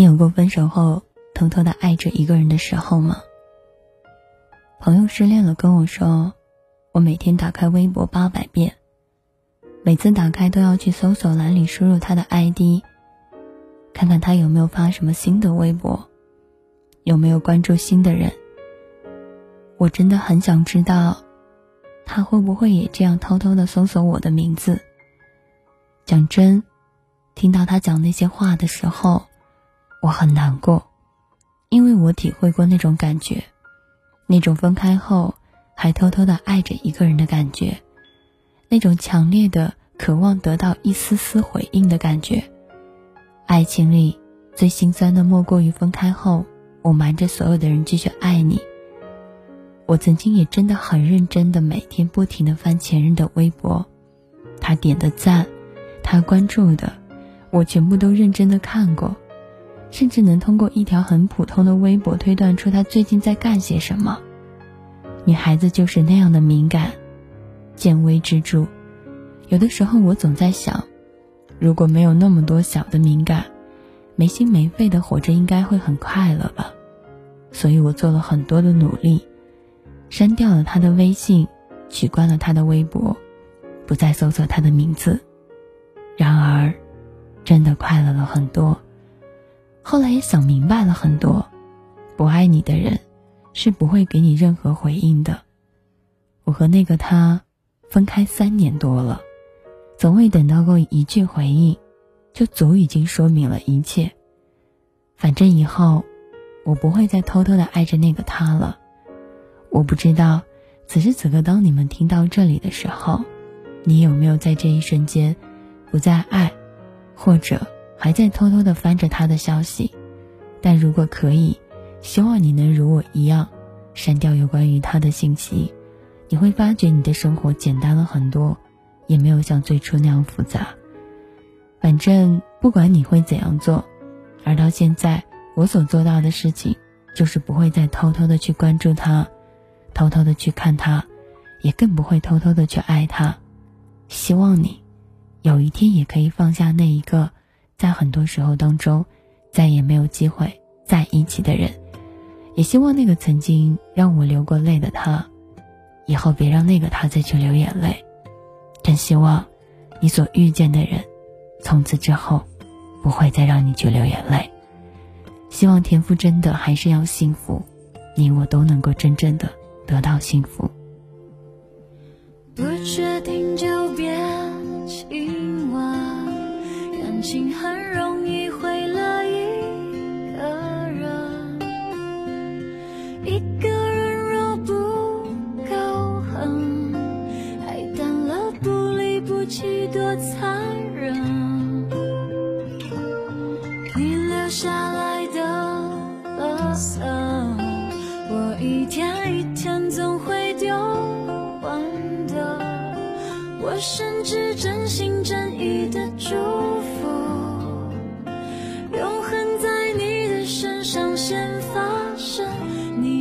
你有过分手后偷偷的爱着一个人的时候吗？朋友失恋了跟我说，我每天打开微博八百遍，每次打开都要去搜索栏里输入他的 ID，看看他有没有发什么新的微博，有没有关注新的人。我真的很想知道，他会不会也这样偷偷的搜索我的名字。讲真，听到他讲那些话的时候。我很难过，因为我体会过那种感觉，那种分开后还偷偷的爱着一个人的感觉，那种强烈的渴望得到一丝丝回应的感觉。爱情里最心酸的莫过于分开后，我瞒着所有的人继续爱你。我曾经也真的很认真的每天不停的翻前任的微博，他点的赞，他关注的，我全部都认真的看过。甚至能通过一条很普通的微博推断出他最近在干些什么。女孩子就是那样的敏感，见微知著。有的时候我总在想，如果没有那么多小的敏感，没心没肺的活着应该会很快乐吧。所以我做了很多的努力，删掉了他的微信，取关了他的微博，不再搜索他的名字。然而，真的快乐了很多。后来也想明白了很多，不爱你的人是不会给你任何回应的。我和那个他分开三年多了，从未等到过一句回应，就足已经说明了一切。反正以后我不会再偷偷的爱着那个他了。我不知道此时此刻当你们听到这里的时候，你有没有在这一瞬间不再爱，或者？还在偷偷的翻着他的消息，但如果可以，希望你能如我一样，删掉有关于他的信息，你会发觉你的生活简单了很多，也没有像最初那样复杂。反正不管你会怎样做，而到现在我所做到的事情，就是不会再偷偷的去关注他，偷偷的去看他，也更不会偷偷的去爱他。希望你，有一天也可以放下那一个。在很多时候当中，再也没有机会在一起的人，也希望那个曾经让我流过泪的他，以后别让那个他再去流眼泪。真希望你所遇见的人，从此之后不会再让你去流眼泪。希望田馥甄的还是要幸福，你我都能够真正的得到幸福。不确定一个人若不够狠，爱淡了不离不弃多残忍。你留下来的垃圾，我一天一天总会丢完的。我甚至真心真意的祝福，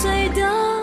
醉的。